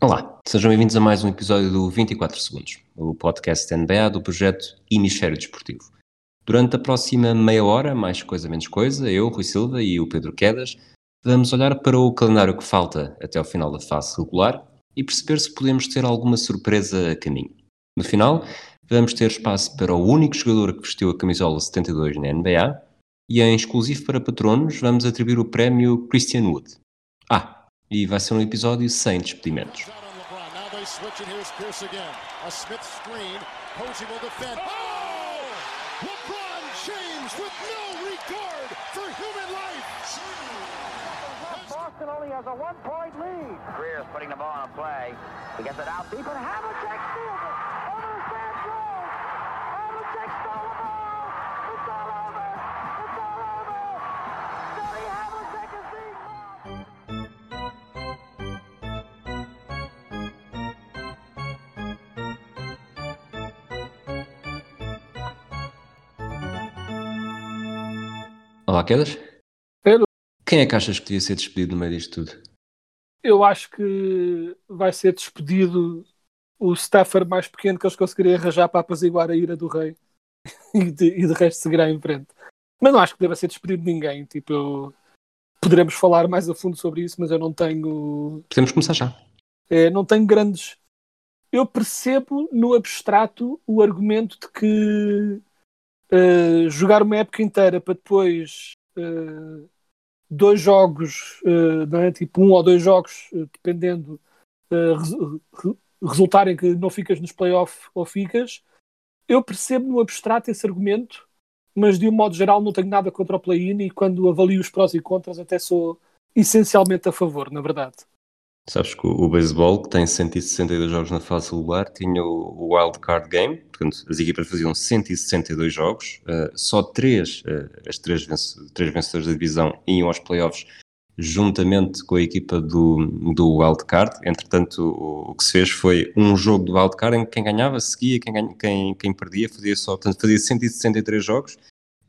Olá, sejam bem-vindos a mais um episódio do 24 Segundos, o podcast NBA do projeto Hemisfério Desportivo. Durante a próxima meia hora, mais coisa menos coisa, eu, Rui Silva e o Pedro Quedas, vamos olhar para o calendário que falta até ao final da fase regular e perceber se podemos ter alguma surpresa a caminho. No final, vamos ter espaço para o único jogador que vestiu a camisola 72 na NBA e em exclusivo para patronos vamos atribuir o prémio Christian Wood. Ah, e vai ser um episódio sem despedimentos. Boston only has a one-point lead. Greer's putting the ball on a play. He gets it out deep, and Havlicek steals it. Pedro. Quem é que achas que devia ser despedido no meio disto tudo? Eu acho que vai ser despedido o staffer mais pequeno que eles conseguiriam arranjar para apaziguar a ira do rei e de, e de resto seguirá em frente. Mas não acho que deva ser despedido ninguém. Tipo, eu... poderemos falar mais a fundo sobre isso, mas eu não tenho. Podemos começar já. É, não tenho grandes. Eu percebo no abstrato o argumento de que uh, jogar uma época inteira para depois uh, dois jogos, não é? tipo um ou dois jogos, dependendo, re resultarem que não ficas nos playoffs ou ficas. Eu percebo no abstrato esse argumento, mas de um modo geral não tenho nada contra o play-in e quando avalio os prós e contras até sou essencialmente a favor, na verdade. Sabes que o, beisebol, que tem 162 jogos na fase regular, tinha o, Wild Card Game, portanto, as equipas faziam 162 jogos, uh, só três, uh, as três, vence, três vencedores da divisão iam aos playoffs juntamente com a equipa do, do Wild Card. Entretanto, o, o, que se fez foi um jogo do Wild Card em que quem ganhava seguia, quem, quem, quem perdia fazia só, portanto, fazia 163 jogos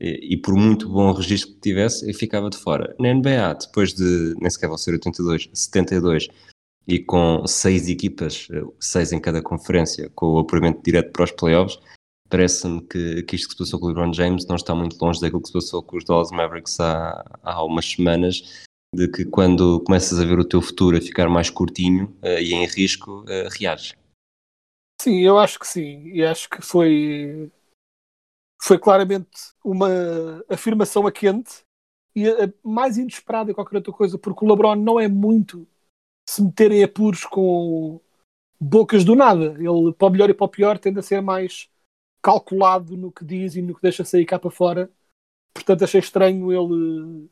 e, por muito bom registro que tivesse, ficava de fora. Na NBA, depois de, nem sequer vão ser 82, 72, e com seis equipas, seis em cada conferência, com o apuramento direto para os playoffs, parece-me que, que isto que se passou com o LeBron James não está muito longe daquilo que se passou com os Dallas Mavericks há, há umas semanas, de que quando começas a ver o teu futuro a ficar mais curtinho uh, e em risco, uh, reages. Sim, eu acho que sim, e acho que foi foi claramente uma afirmação a quente e a, mais inesperada que qualquer outra coisa, porque o LeBron não é muito se meter em apuros com bocas do nada. Ele, para o melhor e para o pior, tende a ser mais calculado no que diz e no que deixa sair cá para fora. Portanto, achei estranho ele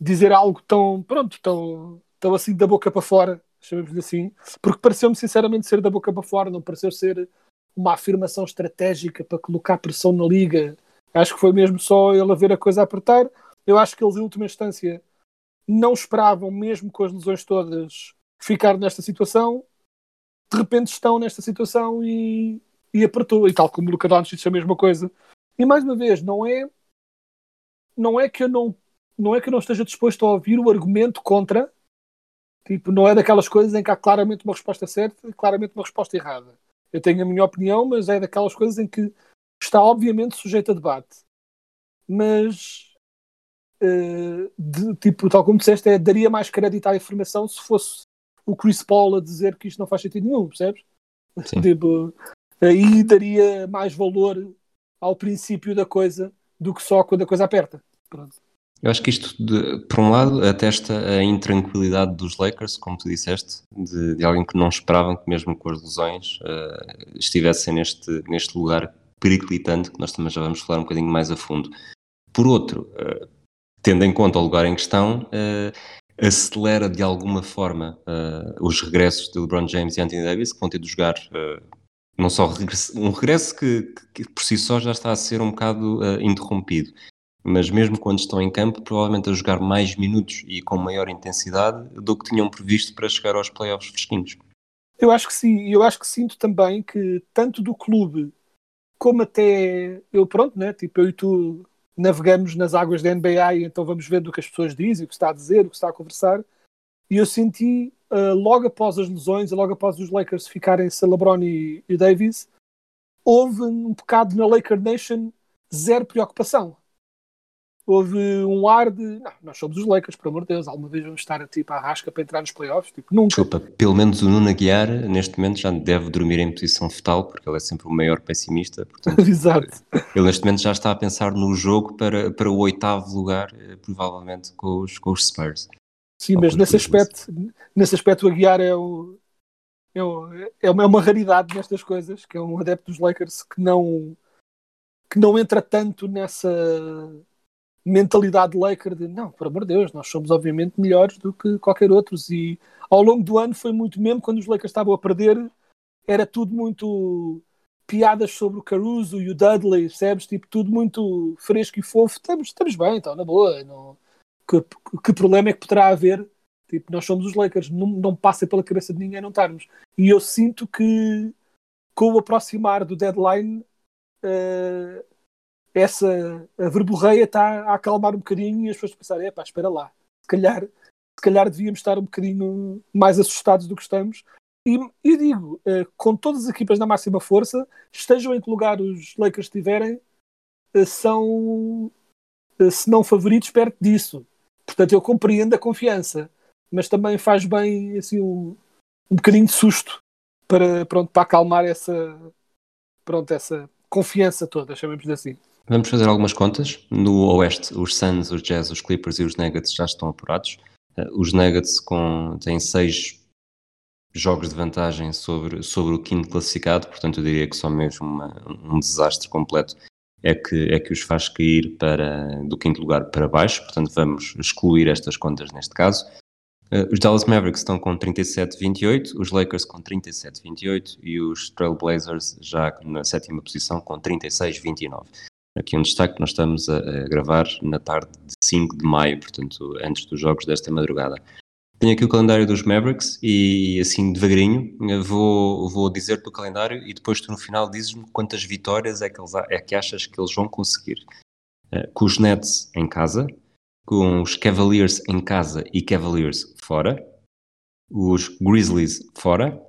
dizer algo tão, pronto, tão, tão assim da boca para fora, chamemos-lhe assim, porque pareceu-me sinceramente ser da boca para fora, não pareceu ser uma afirmação estratégica para colocar pressão na liga. Acho que foi mesmo só ele a ver a coisa a apertar. Eu acho que eles, em última instância, não esperavam, mesmo com as lesões todas, ficar nesta situação. De repente estão nesta situação e, e apertou. E tal como o Luka Doncic, a mesma coisa. E mais uma vez, não é não é que eu não não é que eu não esteja disposto a ouvir o argumento contra. Tipo, não é daquelas coisas em que há claramente uma resposta certa e claramente uma resposta errada. Eu tenho a minha opinião, mas é daquelas coisas em que está obviamente sujeito a debate. Mas uh, de, tipo, tal como disseste, é, daria mais crédito à informação se fosse o Chris Paul a dizer que isto não faz sentido nenhum, percebes? tipo, aí daria mais valor ao princípio da coisa do que só quando a coisa aperta. Pronto. Eu acho que isto, de, por um lado, atesta a intranquilidade dos Lakers, como tu disseste, de, de alguém que não esperavam que, mesmo com as lesões, uh, estivessem neste, neste lugar periclitante, que nós também já vamos falar um bocadinho mais a fundo. Por outro, uh, tendo em conta o lugar em questão, uh, acelera de alguma forma os regressos de LeBron James e Anthony Davis, que vão ter de jogar não só um regresso que, que, por si só já está a ser um bocado uh, interrompido, mas mesmo quando estão em campo, provavelmente a jogar mais minutos e com maior intensidade do que tinham previsto para chegar aos playoffs fresquinhos. Eu acho que sim, e eu acho que sinto também que tanto do clube como até eu, pronto, né? Tipo, eu e tu navegamos nas águas da NBA e então vamos vendo o que as pessoas dizem, o que está a dizer, o que está a conversar. E eu senti uh, logo após as lesões e logo após os Lakers ficarem sem LeBron e, e Davis, houve um bocado na Laker Nation zero preocupação houve um ar de não, nós somos os Lakers, por amor de Deus, alguma vez vamos estar tipo, à rasca para entrar nos playoffs? Tipo, nunca. Desculpa, pelo menos o Nuno Aguiar neste momento já deve dormir em posição fetal, porque ele é sempre o maior pessimista. Portanto, Exato. Ele neste momento já está a pensar no jogo para, para o oitavo lugar, eh, provavelmente com os, com os Spurs. Sim, mas nesse aspecto, nesse aspecto o Aguiar é o, é, o, é uma raridade nestas coisas, que é um adepto dos Lakers que não que não entra tanto nessa mentalidade Laker de não, por amor de Deus, nós somos obviamente melhores do que qualquer outros e ao longo do ano foi muito mesmo quando os Lakers estavam a perder era tudo muito piadas sobre o Caruso e o Dudley, percebes? Tipo, tudo muito fresco e fofo. Estamos, estamos bem, então, na boa. Não... Que, que problema é que poderá haver? Tipo, nós somos os Lakers, não, não passa pela cabeça de ninguém não estarmos. E eu sinto que com o aproximar do deadline uh, essa verborreia está a acalmar um bocadinho e as pessoas pensarem, epá, espera lá, se calhar, se calhar devíamos estar um bocadinho mais assustados do que estamos. E digo, eh, com todas as equipas na máxima força, estejam em que lugar os Lakers estiverem, eh, são, eh, se não favoritos, perto disso. Portanto, eu compreendo a confiança, mas também faz bem assim, um, um bocadinho de susto para, pronto, para acalmar essa, pronto, essa confiança toda, chamemos assim. Vamos fazer algumas contas. No Oeste, os Suns, os Jazz, os Clippers e os Nuggets já estão apurados. Uh, os Nuggets com, têm seis jogos de vantagem sobre, sobre o quinto classificado, portanto eu diria que só mesmo uma, um desastre completo é que, é que os faz cair para, do quinto lugar para baixo, portanto vamos excluir estas contas neste caso. Uh, os Dallas Mavericks estão com 37-28, os Lakers com 37-28 e os Trailblazers já na sétima posição com 36-29. Aqui um destaque, nós estamos a, a, gravar na tarde de 5 de maio, portanto, antes dos jogos desta madrugada. Tenho aqui o calendário dos Mavericks e, assim, devagarinho, vou, vou dizer-te o calendário e depois tu no final dizes-me quantas vitórias é que, eles, é que achas que eles vão conseguir. Uh, com os Nets em casa, com os Cavaliers em casa e Cavaliers fora, os Grizzlies fora,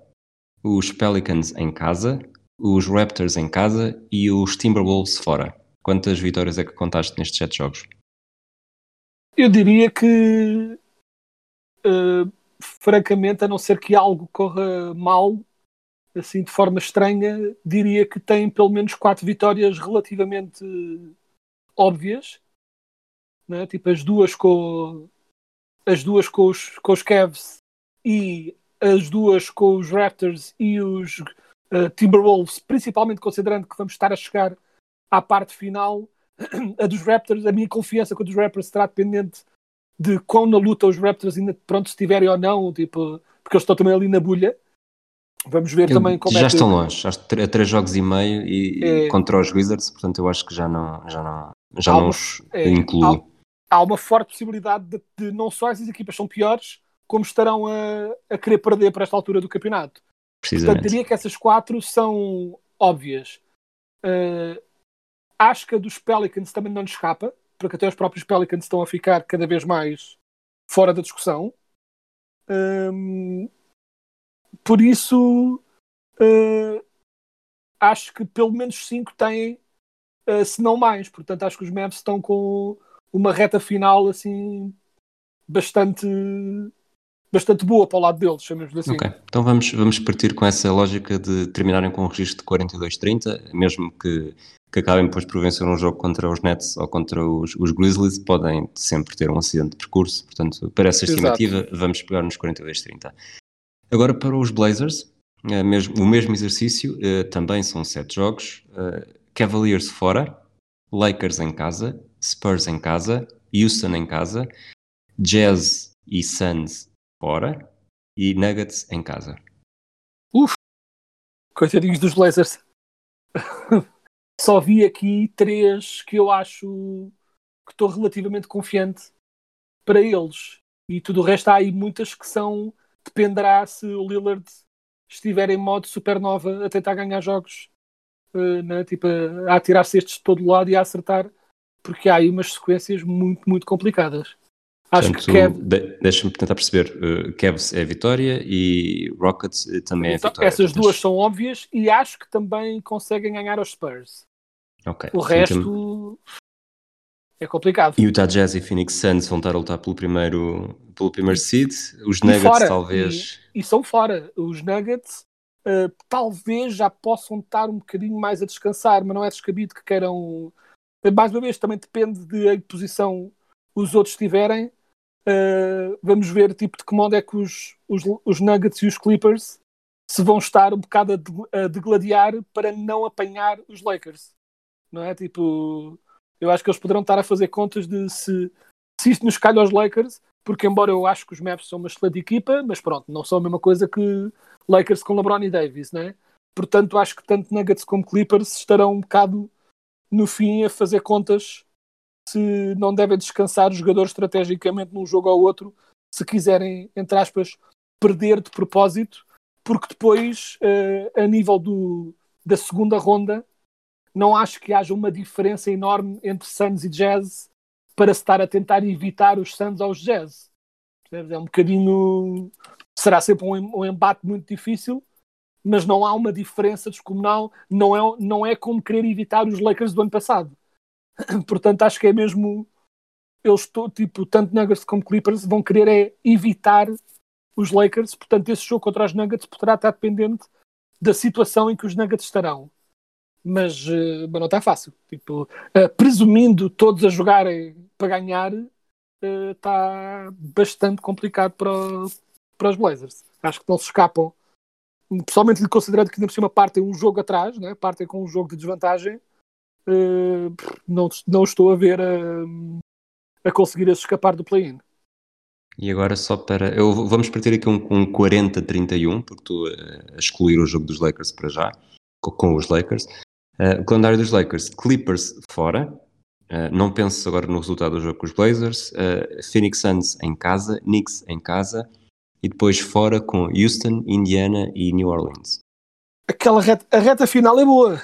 os Pelicans em casa, os Raptors em casa e os Timberwolves fora. Quantas vitórias é que contaste nestes sete jogos? Eu diria que, uh, francamente, a não ser que algo corra mal, assim de forma estranha, diria que tem pelo menos quatro vitórias relativamente óbvias, né? tipo as duas com as duas com os, com os Cavs e as duas com os Raptors e os uh, Timberwolves, principalmente considerando que vamos estar a chegar à parte final, a dos Raptors, a minha confiança com a dos Raptors será dependente de quão na luta os Raptors ainda pronto estiverem ou não, tipo, porque eles estão também ali na bolha. Vamos ver eu, também como já é que... estão longe, a três jogos e meio e, é... contra os Wizards, portanto eu acho que já não, já não, já não os é, incluo. Há, há, uma forte possibilidade de, de, não só essas equipas são piores, como estarão a, a querer perder para esta altura do campeonato. Portanto, diria que essas quatro são óbvias. Uh, Acho que a dos Pelicans também não nos escapa, porque até os próprios Pelicans estão a ficar cada vez mais fora da discussão. Um, por isso, uh, acho que pelo menos 5 têm, uh, se não mais. Portanto, acho que os Mavs estão com uma reta final assim bastante bastante boa para o lado deles, chamemos assim. Ok, então vamos, vamos partir com essa lógica de terminarem com um registro de 42-30, mesmo que que acabem depois por vencer um jogo contra os Nets ou contra os, os Grizzlies, podem sempre ter um acidente de percurso. Portanto, para essa estimativa, Exato. vamos pegar nos 42-30. Agora, para os Blazers, é mesmo, o mesmo exercício, eh, também são sete jogos. Eh, Cavaliers fora, Lakers em casa, Spurs em casa, Houston em casa, Jazz e Suns fora e Nuggets em casa. Uf! Coitadinhos dos Blazers. Só vi aqui três que eu acho que estou relativamente confiante para eles. E tudo o resto há aí muitas que são. Dependerá se o Lillard estiver em modo supernova a tentar ganhar jogos, uh, né? tipo, a atirar cestos de todo lado e a acertar, porque há aí umas sequências muito, muito complicadas. Acho Portanto, que Kev... de, deixa-me tentar perceber. Uh, Cavs é vitória e Rockets também é então, é vitória. Essas duas são óbvias e acho que também conseguem ganhar os Spurs. Okay. O resto é complicado. E Utah Jazz e Phoenix Suns vão estar a lutar pelo primeiro, pelo primeiro seed. Os Nuggets fora, talvez. E, e, são fora. Os Nuggets uh, talvez já possam estar um bocadinho mais a descansar, mas não é descabido que queiram. Mais uma vez, também depende de a posição os outros estiverem. Uh, vamos ver tipo, de que modo é que os, os, os, Nuggets e os Clippers se vão estar um bocado a, de, a degladiar para não apanhar os Lakers. Não é? Tipo, eu acho que eles poderão estar a fazer contas de se, se isto nos calha aos Lakers, porque embora eu acho que os Maps são uma excelente equipa, mas pronto, não são a mesma coisa que Lakers com LeBron e Davis, né? Portanto, acho que tanto Nuggets como Clippers estarão um bocado no fim a fazer contas se não devem descansar os jogadores estrategicamente num jogo ou outro, se quiserem, entre aspas, perder de propósito, porque depois, uh, a nível do, da segunda ronda, não acho que haja uma diferença enorme entre Suns e Jazz para se estar a tentar evitar os Suns aos Jazz. É um bocadinho. Será sempre um, um embate muito difícil, mas não há uma diferença descomunal. Não é, não é como querer evitar os Lakers do ano passado Portanto, acho que é mesmo. Eles, estou, tipo, tanto Nuggets como Clippers vão querer é evitar os Lakers. Portanto, esse jogo contra os Nuggets poderá estar dependente da situação em que os Nuggets estarão. Mas, uh, mas não está fácil. Tipo, uh, presumindo todos a jogarem para ganhar, uh, está bastante complicado para, para os Blazers. Acho que não se escapam. Pessoalmente, considerando que ainda por cima partem um jogo atrás, né? partem com um jogo de desvantagem, não, não estou a ver a, a conseguir escapar do play-in. E agora só para. Eu, vamos partir aqui um, um 40-31, porque estou a excluir o jogo dos Lakers para já, com, com os Lakers. Uh, o calendário dos Lakers, Clippers fora. Uh, não penso agora no resultado do jogo com os Blazers. Uh, Phoenix Suns em casa, Knicks em casa e depois fora com Houston, Indiana e New Orleans. Aquela reta, a reta final é boa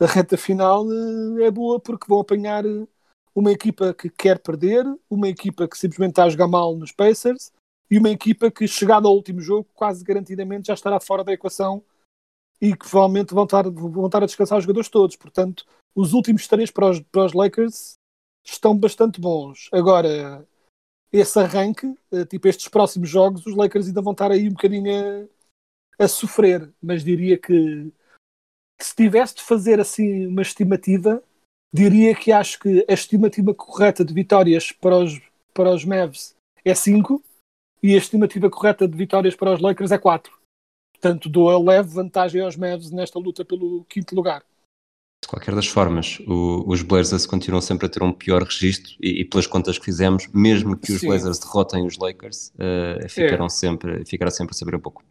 a reta final eh, é boa porque vão apanhar eh, uma equipa que quer perder, uma equipa que simplesmente está a jogar mal nos Pacers e uma equipa que, chegada ao último jogo, quase garantidamente já estará fora da equação e que provavelmente vão estar, vão estar a descansar os jogadores todos. Portanto, os últimos três para os, para os Lakers estão bastante bons. Agora, esse arranque, eh, tipo estes próximos jogos, os Lakers ainda vão estar aí um bocadinho a, a sofrer, mas diria que se tivesse de fazer assim uma estimativa, diria que acho que a estimativa correta de vitórias para os, para os Mavs é 5 e a estimativa correta de vitórias para os Lakers é 4. Portanto, dou a leve vantagem aos Mavs nesta luta pelo quinto lugar. De qualquer das formas, o, os Blazers continuam sempre a ter um pior registro e, e pelas contas que fizemos, mesmo que os Sim. Blazers derrotem os Lakers, uh, ficarão é. sempre, ficará sempre a saber um pouco.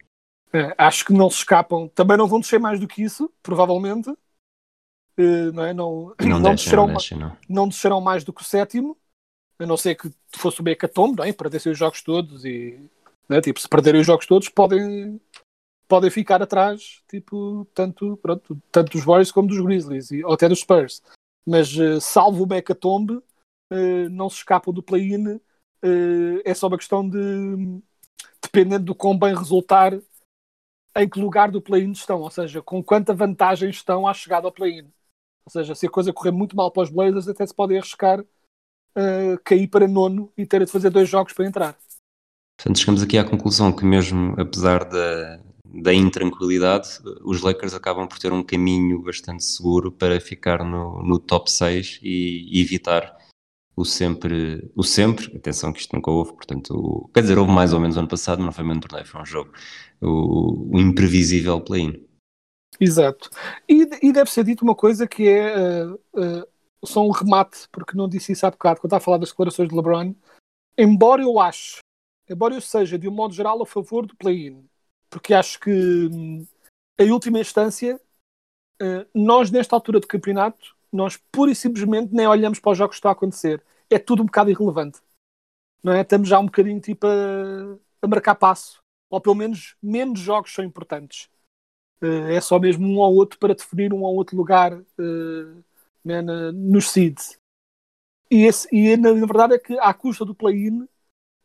É, acho que não se escapam. Também não vão descer mais do que isso, provavelmente. Uh, não, é? não, não, não, descerão, não, não. não descerão mais do que o sétimo, a não ser que fosse o hecatombe, não é? os jogos todos e é? tipo, se perderem os jogos todos podem, podem ficar atrás, tipo, tanto, pronto, tanto dos Warriors como dos Grizzlies, e, ou até dos Spurs. Mas uh, salvo o hecatombe, uh, não se escapam do play-in. Uh, é só uma questão de, dependendo do quão bem resultar, em que lugar do play-in estão, ou seja, com quanta vantagem estão à chegada ao play-in. Ou seja, se a coisa correr muito mal para os Blazers, até se podem arriscar uh, cair para nono e ter de fazer dois jogos para entrar. Portanto, chegamos aqui à conclusão que mesmo apesar da, da intranquilidade, os Lakers acabam por ter um caminho bastante seguro para ficar no, no top 6 e, e evitar o sempre, o sempre, atenção que isto nunca houve, portanto, o, quer dizer, houve mais ou menos ano passado, mas não foi mesmo torneio, foi um jogo, o, o imprevisível play-in. Exato. E, e, deve ser dito uma coisa que é uh, uh, só um remate, porque não disse isso há bocado, quando estava a falar das declarações de LeBron, embora eu acho, embora eu seja de um modo geral a favor do play-in, porque acho que hum, em última instância, uh, nós nesta altura do campeonato nós pura e simplesmente nem olhamos para os jogos que estão a acontecer. É tudo um bocado irrelevante. Não é? Estamos já um bocadinho tipo a, a marcar passo. Ou pelo menos menos jogos são importantes. Uh, é só mesmo um ou outro para definir um ou outro lugar uh, né, na, nos seeds. e, esse, e na, na verdade é que à custa do play-in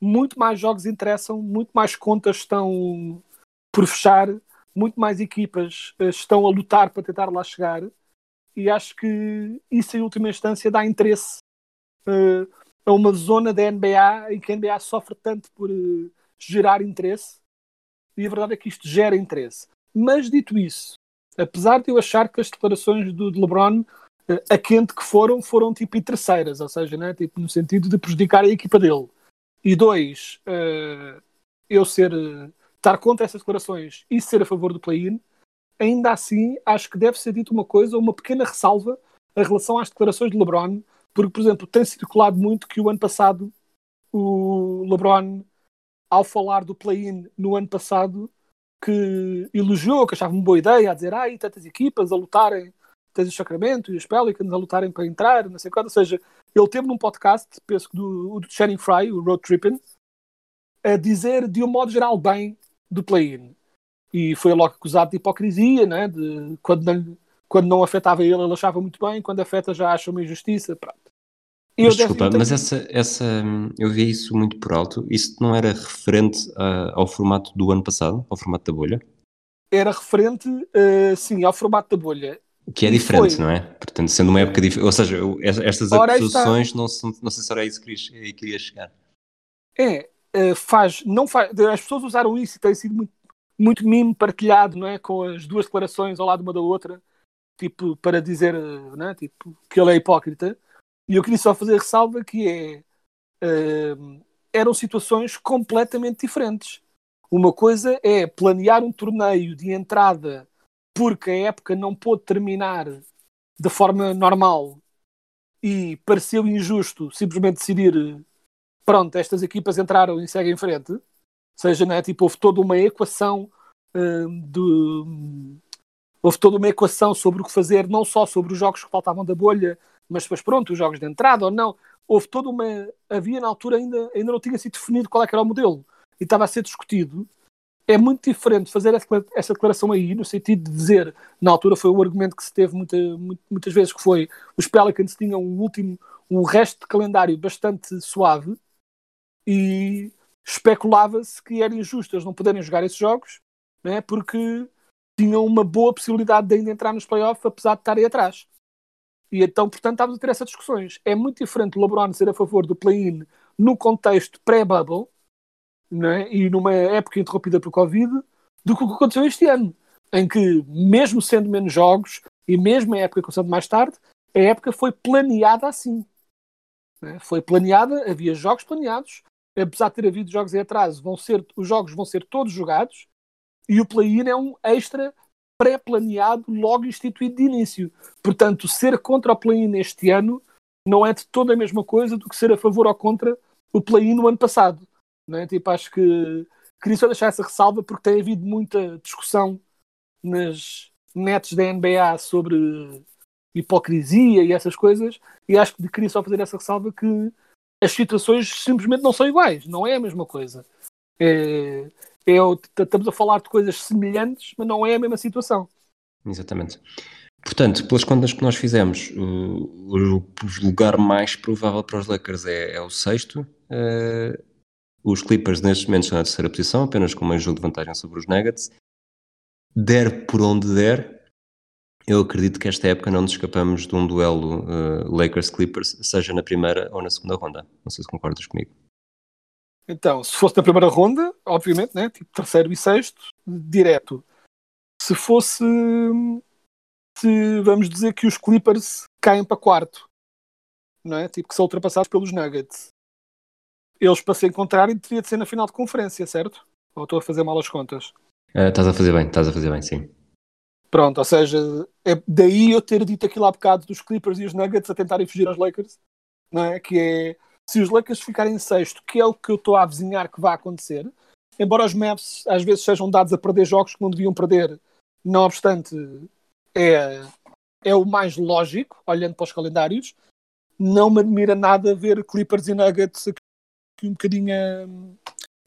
muito mais jogos interessam, muito mais contas estão por fechar, muito mais equipas uh, estão a lutar para tentar lá chegar e acho que isso em última instância dá interesse uh, a uma zona da NBA em que a NBA sofre tanto por uh, gerar interesse e a verdade é que isto gera interesse. Mas dito isso, apesar de eu achar que as declarações do de LeBron a quente que foram, foram tipo terceiras, ou seja, né, tipo, no sentido de prejudicar a equipa dele. E dois, uh, eu ser uh, estar contra essas declarações e ser a favor do play-in, ainda assim acho que deve ser dito uma coisa, uma pequena ressalva em relação às declarações de LeBron, porque, por exemplo, tem circulado muito que o ano passado o LeBron, ao falar do play-in no ano passado, que elogiou, que achava uma boa ideia, a dizer, ah, e tantas equipas a lutarem tens o Sacramento e os Pelicans a lutarem para entrar, não sei quando. Ou seja, ele teve num podcast, penso que do, do Channing Fry, o Road Tripping, a dizer de um modo geral bem do play-in. E foi logo acusado de hipocrisia, né? de, quando, não, quando não afetava ele, ele achava muito bem, quando afeta já acha uma injustiça. Pronto. Mas, desculpa, mas essa, essa, eu vi isso muito por alto. Isso não era referente a, ao formato do ano passado, ao formato da bolha? Era referente, uh, sim, ao formato da bolha. Que é diferente, foi. não é? Portanto, sendo uma época diferente. Ou seja, estas Ora, acusações não, não sei se era isso que queria, queria chegar. É, eh, faz, não faz. As pessoas usaram isso e tem sido muito, muito mimo partilhado, não é? Com as duas declarações ao lado uma da outra, tipo, para dizer eh, não é? tipo, que ele é hipócrita. E eu queria só fazer ressalva que é. Uh, eram situações completamente diferentes. Uma coisa é planear um torneio de entrada porque a época não pôde terminar de forma normal e pareceu injusto simplesmente decidir pronto, estas equipas entraram e seguem em frente, seja, né, tipo, houve toda uma equação uh, de houve toda uma equação sobre o que fazer, não só sobre os jogos que faltavam da bolha, mas depois pronto, os jogos de entrada ou não, houve toda uma havia na altura ainda, ainda não tinha sido definido qual é era o modelo e estava a ser discutido. É muito diferente fazer essa declaração aí, no sentido de dizer, na altura foi o argumento que se teve muita, muitas vezes, que foi os Pelicans tinham um último, um resto de calendário bastante suave e especulava-se que era injusto eles não poderem jogar esses jogos, né, porque tinham uma boa possibilidade de ainda entrar nos playoffs, apesar de estarem atrás. E então, portanto, estávamos a ter essas discussões. É muito diferente o LeBron ser a favor do play-in no contexto pré-bubble, é? e numa época interrompida por Covid, do que o que aconteceu este ano, em que, mesmo sendo menos jogos, e mesmo a época começando mais tarde, a época foi planeada assim. É? Foi planeada, havia jogos planeados, apesar de ter havido jogos em atraso, vão ser, os jogos vão ser todos jogados, e o play-in é um extra pré-planeado, logo instituído de início. Portanto, ser contra o play-in este ano não é de toda a mesma coisa do que ser a favor ou contra o play-in no ano passado. Né? Tipo, acho que queria só deixar essa ressalva porque tem havido muita discussão nas nets da NBA sobre hipocrisia e essas coisas, e acho que queria só fazer essa ressalva que as situações simplesmente não são iguais, não é a mesma coisa. É, é, estamos a falar de coisas semelhantes, mas não é a mesma situação. Exatamente. Portanto, pelas contas que nós fizemos, o, o lugar mais provável para os Lakers é, é o sexto. Uh, os Clippers neste momento estão na terceira posição, apenas com meio jogo de vantagem sobre os Nuggets. Der por onde der, eu acredito que esta época não nos escapamos de um duelo uh, Lakers-Clippers, seja na primeira ou na segunda ronda. Não sei se concordas comigo. Então, se fosse na primeira ronda, obviamente, né? tipo terceiro e sexto, direto. Se fosse, se vamos dizer que os Clippers caem para quarto, não é? Tipo que são ultrapassados pelos Nuggets eles para se encontrarem teria de ser na final de conferência, certo? Ou estou a fazer mal as contas? Uh, estás a fazer bem, estás a fazer bem, sim. Pronto, ou seja, é daí eu ter dito aquilo há bocado dos Clippers e os Nuggets a tentarem fugir aos Lakers, não é? Que é se os Lakers ficarem em sexto, que é o que eu estou a avizinhar que vai acontecer, embora os Maps às vezes sejam dados a perder jogos que não deviam perder, não obstante, é, é o mais lógico, olhando para os calendários. Não me admira nada ver Clippers e Nuggets aqui um bocadinho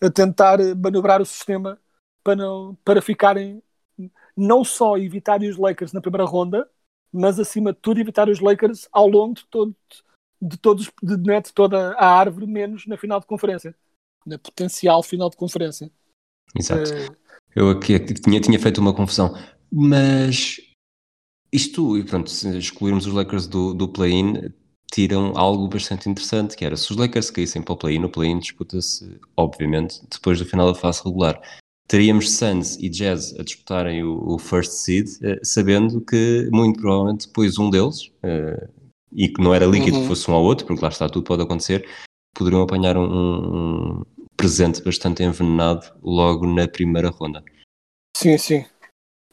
a, a tentar manobrar o sistema para, não, para ficarem não só evitar os Lakers na primeira ronda, mas acima de tudo evitar os Lakers ao longo de todo, de, todos, de, né, de toda a árvore, menos na final de conferência, na potencial final de conferência. Exato. Uh, Eu aqui tinha, tinha feito uma confusão, mas isto, e pronto, se excluirmos os Lakers do, do play-in, tiram algo bastante interessante, que era se os Lakers caíssem para o play-in, o play-in disputa-se, obviamente, depois do final da fase regular. Teríamos Suns e Jazz a disputarem o, o first seed, uh, sabendo que muito provavelmente depois um deles, uh, e que não era líquido uhum. que fosse um ao outro, porque lá está, tudo pode acontecer, poderiam apanhar um, um presente bastante envenenado logo na primeira ronda. Sim, sim.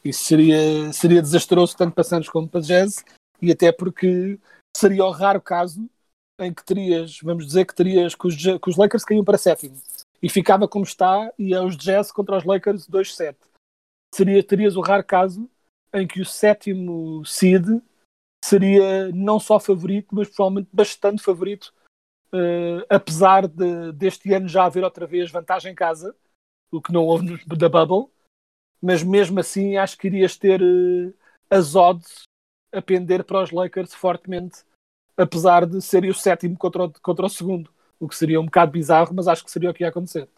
Isso seria, seria desastroso tanto para Santos como para Jazz, e até porque seria o raro caso em que terias, vamos dizer que terias que os, que os Lakers caíam para sétimo e ficava como está e é os Jazz contra os Lakers 2-7. Seria, terias o raro caso em que o sétimo seed seria não só favorito, mas provavelmente bastante favorito, uh, apesar de, deste ano já haver outra vez vantagem em casa, o que não houve da Bubble, mas mesmo assim acho que irias ter uh, as odds a pender para os Lakers fortemente, apesar de serem o sétimo contra o, contra o segundo, o que seria um bocado bizarro, mas acho que seria o que ia acontecer.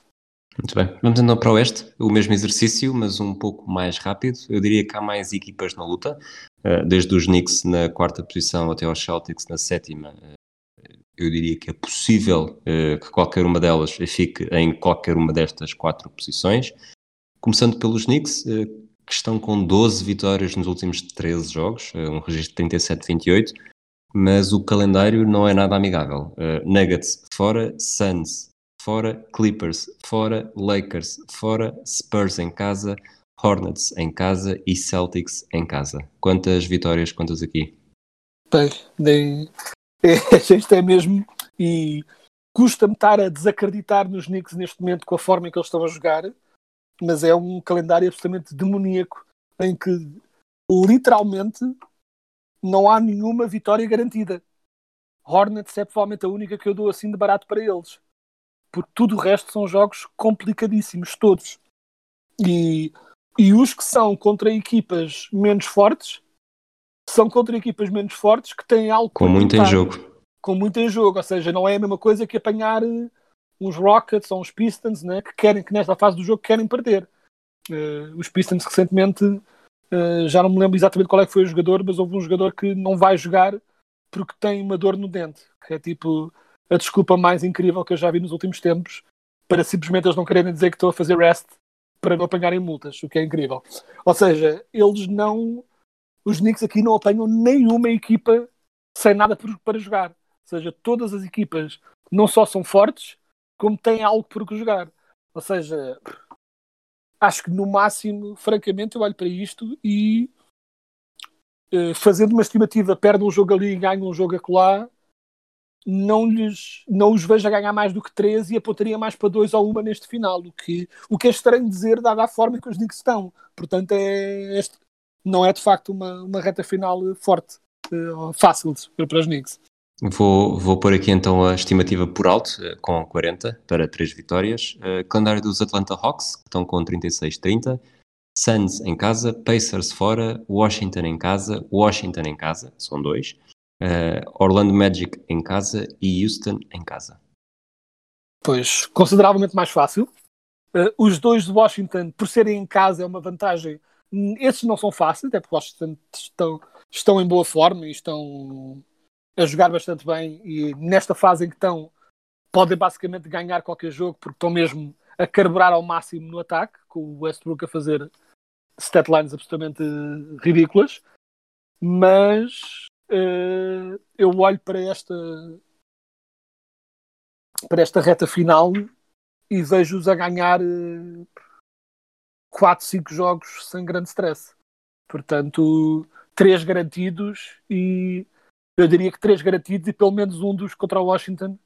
Muito bem. Vamos então para o Oeste, o mesmo exercício, mas um pouco mais rápido. Eu diria que há mais equipas na luta, eh, desde os Knicks na quarta posição até aos Celtics na sétima. Eh, eu diria que é possível eh, que qualquer uma delas fique em qualquer uma destas quatro posições. Começando pelos Knicks, que estão com 12 vitórias nos últimos 13 jogos, um registro de 37-28, mas o calendário não é nada amigável. Nuggets fora, Suns fora, Clippers fora, Lakers fora, Spurs em casa, Hornets em casa e Celtics em casa. Quantas vitórias contas aqui? Bem, nem... é, isto é mesmo e custa-me estar a desacreditar nos Knicks neste momento com a forma em que eles estão a jogar, mas é um calendário absolutamente demoníaco em que literalmente não há nenhuma vitória garantida. Hornets é provavelmente a única que eu dou assim de barato para eles porque tudo o resto são jogos complicadíssimos, todos. E, e os que são contra equipas menos fortes são contra equipas menos fortes que têm algo com muito em jogo. Com muito em jogo, ou seja, não é a mesma coisa que apanhar eh, uns Rockets ou uns Pistons né, que querem que nesta fase do jogo querem perder. Uh, os Pistons recentemente uh, já não me lembro exatamente qual é que foi o jogador, mas houve um jogador que não vai jogar porque tem uma dor no dente. É tipo, a desculpa mais incrível que eu já vi nos últimos tempos para simplesmente eles não quererem dizer que estou a fazer rest para não apanharem multas, o que é incrível. Ou seja, eles não. Os Knicks aqui não apanham nenhuma equipa sem nada para jogar. Ou seja, todas as equipas não só são fortes, como têm algo por que jogar. Ou seja, acho que no máximo, francamente, eu olho para isto e uh, fazendo uma estimativa, perde um jogo ali e ganha um jogo acolá, não, lhes, não os vejo a ganhar mais do que 13 e apontaria mais para 2 ou 1 neste final, o que, o que é estranho dizer, dada a forma que os Knicks estão. Portanto, é não é de facto uma, uma reta final forte, uh, fácil para os Knicks. Vou, vou pôr aqui então a estimativa por alto, eh, com 40 para 3 vitórias. Uh, calendário dos Atlanta Hawks, que estão com 36-30. Suns em casa, Pacers fora, Washington em casa, Washington em casa, são dois uh, Orlando Magic em casa e Houston em casa. Pois, consideravelmente mais fácil. Uh, os dois de Washington, por serem em casa, é uma vantagem. Esses não são fáceis, até porque Washington estão, estão em boa forma e estão a jogar bastante bem. E nesta fase em que estão, podem basicamente ganhar qualquer jogo, porque estão mesmo a carburar ao máximo no ataque, com o Westbrook a fazer statlines absolutamente ridículas. Mas uh, eu olho para esta para esta reta final e vejo-os a ganhar uh, 4, 5 jogos sem grande stress. Portanto, três garantidos e eu diria que três garantidos e pelo menos um dos contra o Washington.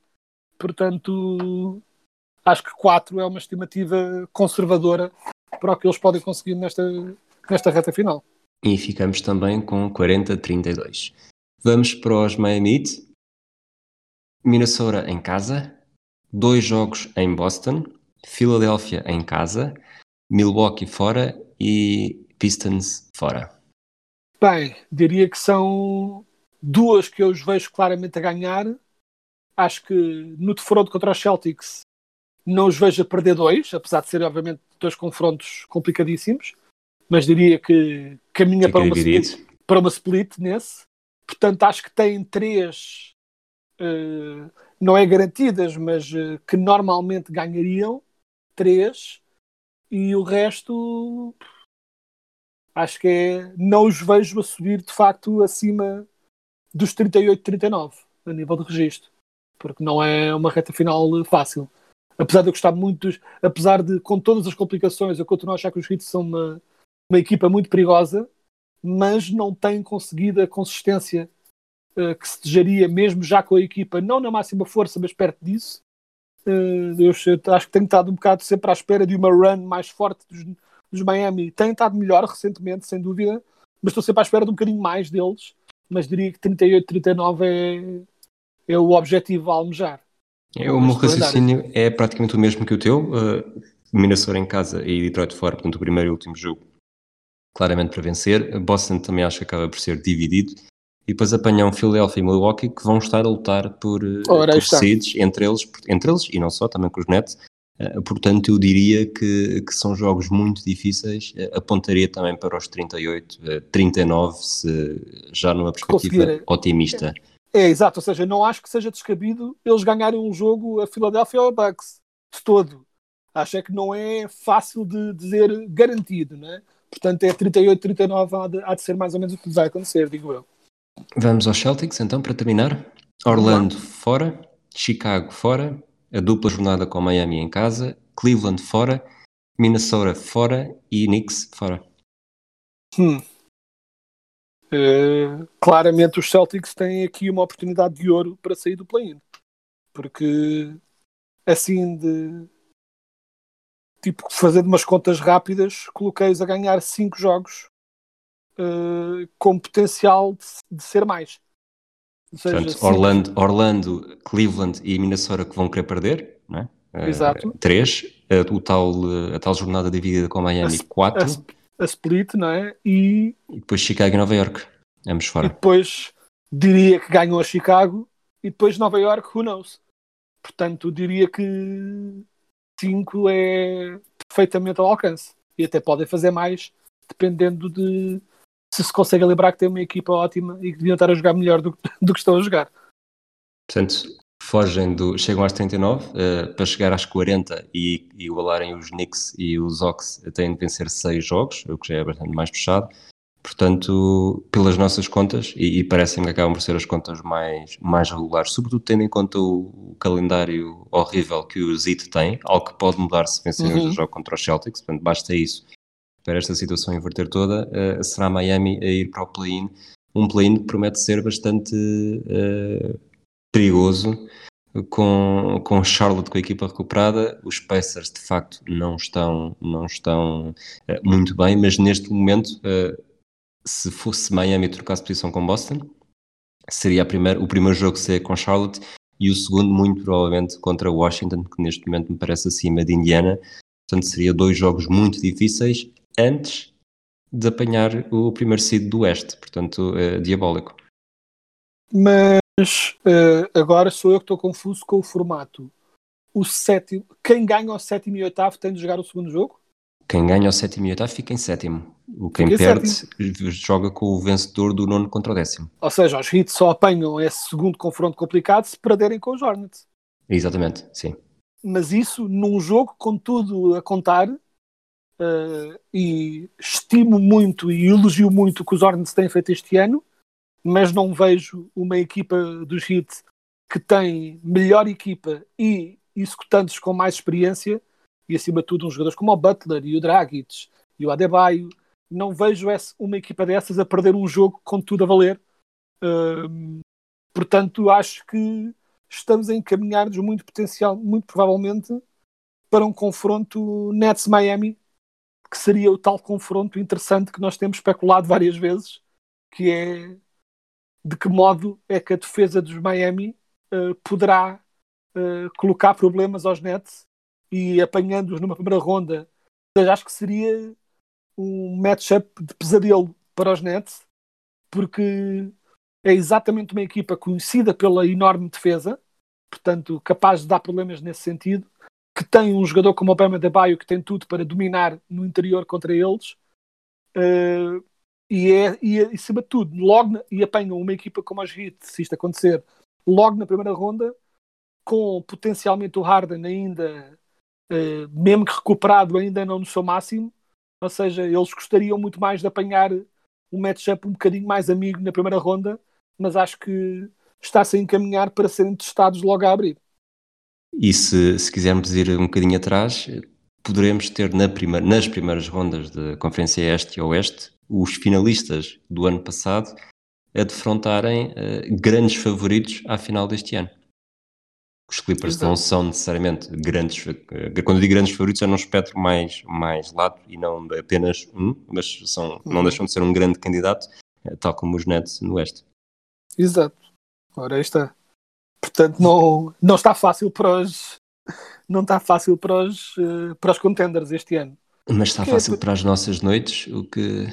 Portanto, acho que quatro é uma estimativa conservadora para o que eles podem conseguir nesta, nesta reta final. E ficamos também com 40-32. Vamos para os Miami Heat. Minnesota em casa, dois jogos em Boston, Filadélfia em casa, Milwaukee fora e Pistons fora. Bem, diria que são duas que eu os vejo claramente a ganhar acho que no defronto contra os Celtics não os vejo a perder dois, apesar de serem, obviamente, dois confrontos complicadíssimos, mas diria que caminha para uma, split, para uma, split, nesse. Portanto, acho que têm três, uh, não é garantidas, mas uh, que normalmente ganhariam, três, e o resto acho que é, não os vejo a subir de facto acima dos 38, 39 a nível de registro, porque não é uma reta final fácil. Apesar de eu gostar muito, apesar de com todas as complicações, eu continuo a achar que os Hits são uma, uma equipa muito perigosa, mas não têm conseguido a consistência uh, que se desejaria, mesmo já com a equipa, não na máxima força, mas perto disso. Uh, eu, eu acho que tenho estado um bocado sempre à espera de uma run mais forte dos, dos Miami. Tem estado melhor recentemente, sem dúvida, mas estou sempre à espera de um bocadinho mais deles mas diria que 38, 39 é, é o objetivo a almejar. É, o meu raciocínio é praticamente o mesmo que o teu. Uh, Minnesota em casa e Detroit fora, portanto, o primeiro e último jogo claramente para vencer. Boston também acho que acaba por ser dividido. E depois apanham Philadelphia e Milwaukee que vão estar a lutar por, uh, por seeds entre eles, entre eles e não só, também com os Nets. Uh, portanto, eu diria que, que são jogos muito difíceis. Uh, apontaria também para os 38, 39, se, já numa perspectiva otimista. É, é, exato, ou seja, não acho que seja descabido eles ganharem um jogo a Philadelphia ou a Bucks, de todo. Acho é que não é fácil de dizer garantido, né? Portanto, é 38, 39 há de, há de ser mais ou menos o que vai acontecer, digo eu. Vamos aos Celtics, então, para terminar. Orlando fora, Chicago fora, a dupla jornada com Miami em casa, Cleveland fora, Minnesota fora e Knicks fora. Hum. Uh, claramente os Celtics têm aqui uma oportunidade de ouro para sair do play-in. Porque assim de tipo fazendo umas contas rápidas, coloquei-os a ganhar 5 jogos uh, com potencial de, de ser mais. Seja, Portanto, Orlando, Orlando, Cleveland e Minnesota que vão querer perder, não é? Eh, Exato. Uh, três, uh, o tal, a tal jornada dividida com Miami, a, quatro. A, a, split, não é? E, e depois Chicago e Nova York, ambos fora. E depois diria que ganham a Chicago e depois Nova York, who knows? Portanto, diria que cinco é perfeitamente ao alcance. E até podem fazer mais, dependendo de, se se consegue lembrar que tem uma equipa ótima e que deviam estar a jogar melhor do, do que estão a jogar. Portanto, fogem do. chegam às 39 uh, eh, para chegar às 40 e, e igualarem os Knicks e os Ox têm de vencer 6 jogos, o que já é bastante mais puxado. Portanto, pelas nossas contas, e, e parece-me que acabam por ser as contas mais, mais regulares, sobretudo tendo em conta o, o calendário horrível que o Zit tem, algo que pode mudar se vencermos uhum. o jogo contra os Celtics, portanto, basta isso para esta situação inverter toda, uh, será Miami a ir para o play-in. Um play-in que promete ser bastante uh, perigoso, com, com Charlotte com a equipa recuperada. Os Pacers, de facto, não estão, não estão uh, muito bem, mas neste momento, se fosse Miami trocasse posição com Boston, seria primeira, o primeiro jogo ser com Charlotte e o segundo, muito provavelmente, contra Washington, que neste momento me parece acima de Indiana. Portanto, seria dois jogos muito difíceis antes de apanhar o primeiro seed do Oeste, portanto, é diabólico. Mas uh, agora sou eu que estou confuso com o formato. O sétimo, quem ganha o sétimo e oitavo tem de jogar o segundo jogo? Quem ganha o sétimo e oitavo fica em sétimo. O quem perde sétimo. joga com o vencedor do nono contra o décimo. Ou seja, os Heat só apanham esse segundo confronto complicado se perderem com os Hornets. Exatamente, sim. Mas isso num jogo com tudo a contar, uh, e estimo muito e elogio muito o que os Hornets têm feito este ano, mas não vejo uma equipa dos Heat que tem melhor equipa e executantes com mais experiência e acima de tudo uns jogadores como o Butler e o Dragic e o Adebayo. Não vejo essa, uma equipa dessas a perder um jogo com tudo a valer. Uh, portanto acho que estamos a encaminhar-nos muito potencial, muito provavelmente para um confronto Nets-Miami que seria o tal confronto interessante que nós temos especulado várias vezes, que é de que modo é que a defesa dos Miami uh, poderá uh, colocar problemas aos Nets e apanhando-os numa primeira ronda. Acho que seria um matchup de pesadelo para os Nets, porque é exatamente uma equipa conhecida pela enorme defesa, portanto, capaz de dar problemas nesse sentido, que tem um jogador como o Bama de Baio que tem tudo para dominar no interior contra eles. Uh, e, é, e, é, acima de tudo, logo e apanham uma equipa como a Heat, se isto acontecer, logo na primeira ronda, com potencialmente o Harden ainda, uh, mesmo que recuperado, ainda não no seu máximo. Ou seja, eles gostariam muito mais de apanhar um matchup um bocadinho mais amigo na primeira ronda, mas acho que está-se a encaminhar para serem testados logo a abrir. E se, se quisermos ir um bocadinho atrás, poderemos ter na primeira, nas primeiras rondas da Conferência Este e Oeste os finalistas do ano passado a defrontarem uh, grandes favoritos à final deste ano. Os Clippers Exato. não são necessariamente grandes, uh, quando digo grandes favoritos é num espectro mais, mais lato e não apenas um, mas são, uhum. não deixam de ser um grande candidato, uh, tal como os Nets no Oeste. Exato. Ora, aí está. Portanto, não, não está fácil para os, não está fácil para os, para os contenders este ano. Mas está é fácil é... para as nossas noites, o que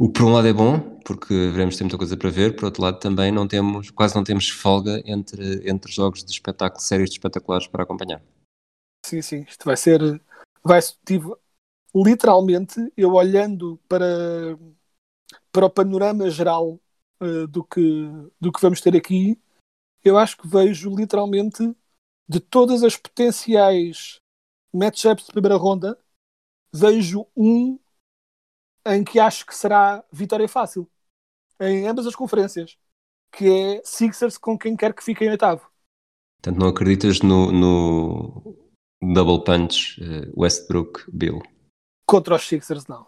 o que por um lado é bom, porque veremos ter muita coisa para ver, por outro lado também não temos, quase não temos folga entre, entre jogos de espetáculo, séries de espetaculares para acompanhar. Sim, sim, isto vai ser, vai tive, literalmente, eu olhando para, para o panorama geral uh, do, que, do que vamos ter aqui, eu acho que vejo literalmente de todas as potenciais matchups de primeira ronda, vejo um em que acho que será vitória fácil em ambas as conferências, que é Sixers com quem quer que fique em oitavo. Portanto, não acreditas no, no double punch uh, Westbrook-Bill? Contra os Sixers, não.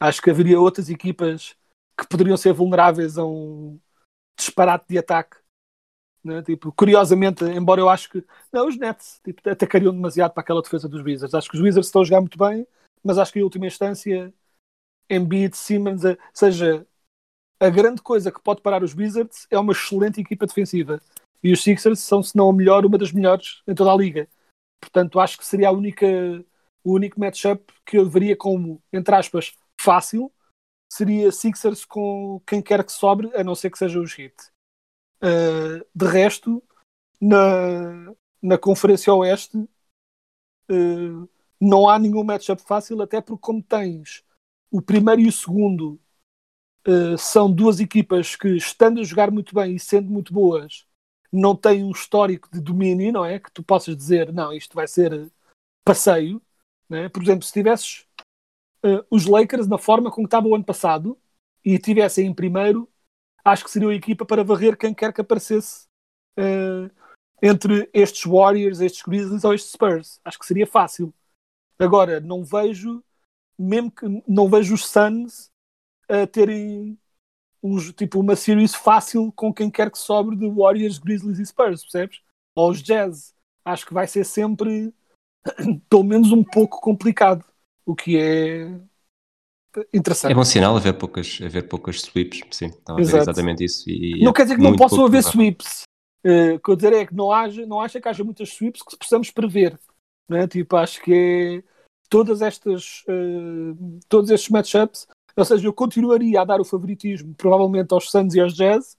Acho que haveria outras equipas que poderiam ser vulneráveis a um disparate de ataque. Né? Tipo, curiosamente, embora eu acho que não, os Nets tipo, atacariam demasiado para aquela defesa dos Wizards. Acho que os Wizards estão a jogar muito bem, mas acho que em última instância Embiid, Simmons, ou seja, a grande coisa que pode parar os Wizards é uma excelente equipa defensiva. E os Sixers são, se não a melhor, uma das melhores em toda a liga. Portanto, acho que seria a única, o único matchup que eu veria como, entre aspas, fácil. Seria Sixers com quem quer que sobre, a não ser que seja os Heat. Uh, de resto, na, na Conferência Oeste, uh, não há nenhum matchup fácil, até porque, como tens o primeiro e o segundo uh, são duas equipas que, estando a jogar muito bem e sendo muito boas, não têm um histórico de domínio, não é? Que tu possas dizer, não, isto vai ser passeio. É? Por exemplo, se tivesses os Lakers na forma como estava o ano passado e tivessem em primeiro, acho que seria a equipa para varrer quem quer que aparecesse uh, entre estes Warriors, estes Grizzlies ou estes Spurs. Acho que seria fácil. Agora, não vejo mesmo que não vejo os Suns a terem uns, tipo, uma series fácil com quem quer que sobre de Warriors, Grizzlies e Spurs, percebes? Ou os Jazz. Acho que vai ser sempre, pelo menos, um pouco complicado. O que é interessante. É bom sinal haver poucas, haver poucas sweeps, sim, estava a ver exatamente isso. E não quer dizer que não possam haver sweeps. Uh, o que eu dizer é que não, haja, não acha que haja muitas sweeps que possamos prever. Não é? Tipo, acho que é todas estas, uh, todos estes matchups, ou seja, eu continuaria a dar o favoritismo provavelmente aos Suns e aos Jazz,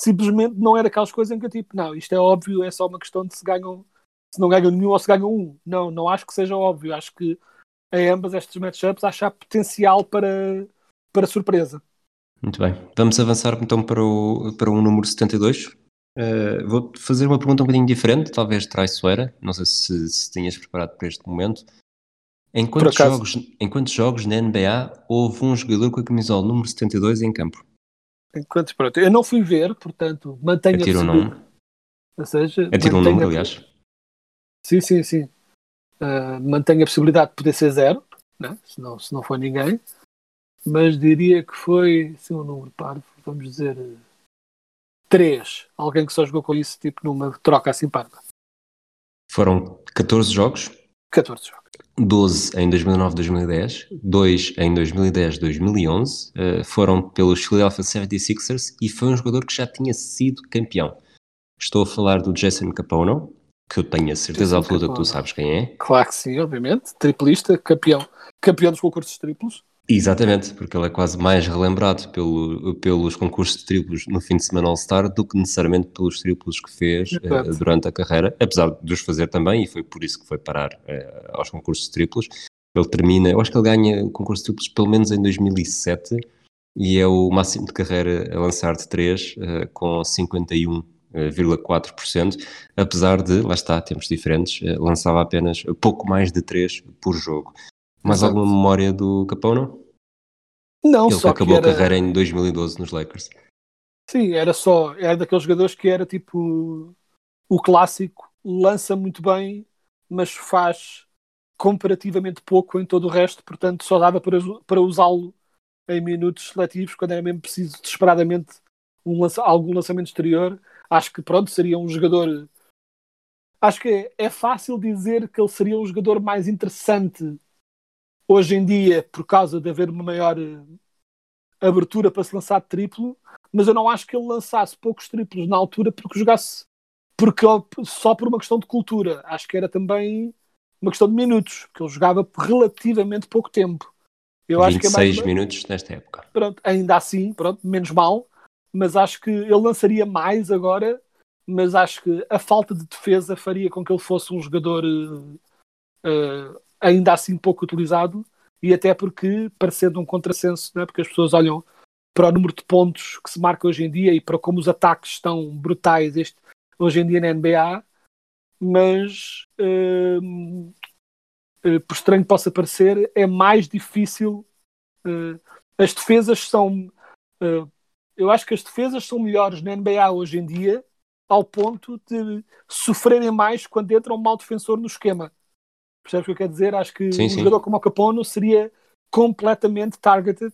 simplesmente não era aquelas coisas em que eu tipo, não, isto é óbvio, é só uma questão de se ganham, se não ganham nenhum ou se ganham um. Não, não acho que seja óbvio, acho que em ambas estas matchups acho há potencial para, para surpresa. Muito bem, vamos avançar então para o, para o número 72. Uh, eh, vou fazer uma pergunta um bocadinho diferente, talvez traiçoeira, não sei se, se tinhas preparado para este momento. Em quantos, jogos, em quantos jogos na NBA houve um jogador com a camisola número 72 em campo? Em quantos? Pronto, eu não fui ver, portanto, mantenho Atiro a o nome. Ou seja, Atiro um número, aliás. Sim, sim, sim. Uh, mantenho a possibilidade de poder ser zero, né? se, não, se não for ninguém. Mas diria que foi, sim, um número parvo, vamos dizer, três. Alguém que só jogou com isso, tipo, numa troca assim parva. Foram 14 jogos? 14 jogos. 12 em 2009-2010, 2 em 2010-2011, uh, foram pelos Philadelphia 76ers e foi um jogador que já tinha sido campeão. Estou a falar do Jason Capono, que eu tenho a certeza absoluta que tu sabes quem é. Claro que sim, obviamente. Triplista, campeão. Campeão dos concursos triplos. Exatamente, porque ele é quase mais relembrado pelo, pelos concursos de triplos no fim de semana All-Star do que necessariamente pelos triplos que fez uh, durante a carreira, apesar de os fazer também, e foi por isso que foi parar uh, aos concursos de triplos. Ele termina, eu acho que ele ganha o concurso de triplos pelo menos em 2007 e é o máximo de carreira a lançar de 3 uh, eh, com 51,4%, apesar de, lá está, tempos diferentes, lançava apenas pouco mais de 3 por jogo. Mais Exato. alguma memória do Capone? Não, Ele só acabou era... a carreira em 2012 nos Lakers. Sim, era só, era daqueles jogadores que era tipo o clássico, lança muito bem, mas faz comparativamente pouco em todo o resto, portanto só dava para, para usá-lo em minutos seletivos quando era mesmo preciso desesperadamente um lança, algum lançamento exterior. Acho que pronto, seria um jogador. Acho que é, é fácil dizer que ele seria um jogador mais interessante hoje em dia, por causa de haver uma maior eh, abertura para se lançar triplo, mas eu não acho que ele lançasse poucos triplos na altura porque jogasse porque só por uma questão de cultura. Acho que era também uma questão de minutos, porque ele jogava relativamente pouco tempo. Eu 26 acho que é mais... minutos nesta época. Pronto, ainda assim, pronto, menos mal, mas acho que ele lançaria mais agora, mas acho que a falta de defesa faria com que ele fosse um jogador uh, ainda assim pouco utilizado, e até porque, parecendo um contrassenso, é? porque as pessoas olham para o número de pontos que se marca hoje em dia e para como os ataques estão brutais este, hoje em dia na NBA, mas uh, por estranho que possa parecer, é mais difícil. As defesas são. Eu acho que as defesas são melhores na NBA hoje em dia, ao ponto de sofrerem mais quando entra um mau defensor no esquema. Percebes o que eu quero dizer? Acho que sim, um sim. jogador como o Capono seria completamente targeted.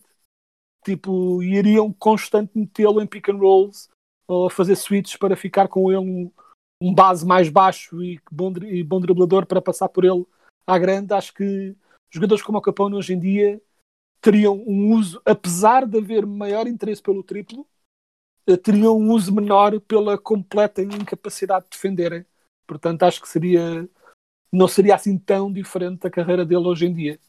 Tipo, iriam constantemente metê-lo em pick and rolls ou fazer switches para ficar com ele um, um base mais baixo e bom, e bom driblador para passar por ele à grande. Acho que jogadores como o Capone hoje em dia teriam um uso, apesar de haver maior interesse pelo triplo, eh, teriam um uso menor pela completa incapacidade de defenderem. Portanto, acho que seria não seria assim tão diferente da carreira dele hoje em dia.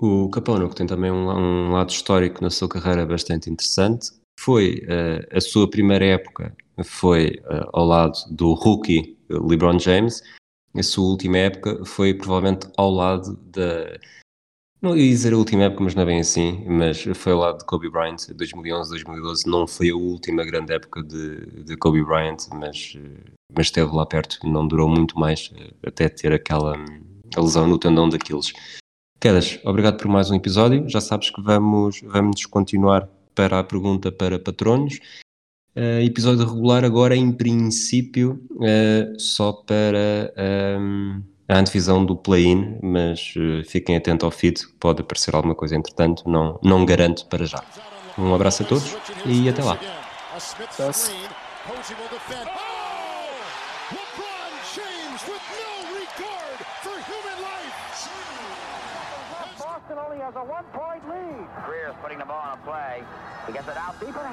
O Capone, que tem também um, um, lado histórico na sua carreira bastante interessante, foi uh, a sua primeira época foi uh, ao lado do rookie LeBron James, a sua última época foi provavelmente ao lado da não ia dizer a última época, mas não é bem assim, mas foi lado de Kobe Bryant, 2011, 2012, não foi a última grande época de, de Kobe Bryant, mas, mas esteve lá perto, não durou muito mais, até ter aquela lesão no tendão daqueles. Quedas, obrigado por mais um episódio, já sabes que vamos, vamos continuar para a pergunta para patronos, uh, episódio regular agora em princípio uh, só para... Um, ehm, a antevisão do play-in, mas uh, fiquem atentos ao feed, pode aparecer alguma coisa entretanto, não, não garanto para já. Um abraço a todos e até lá. only has a one-point lead. Greer's putting the ball on a play. He gets it out deep, and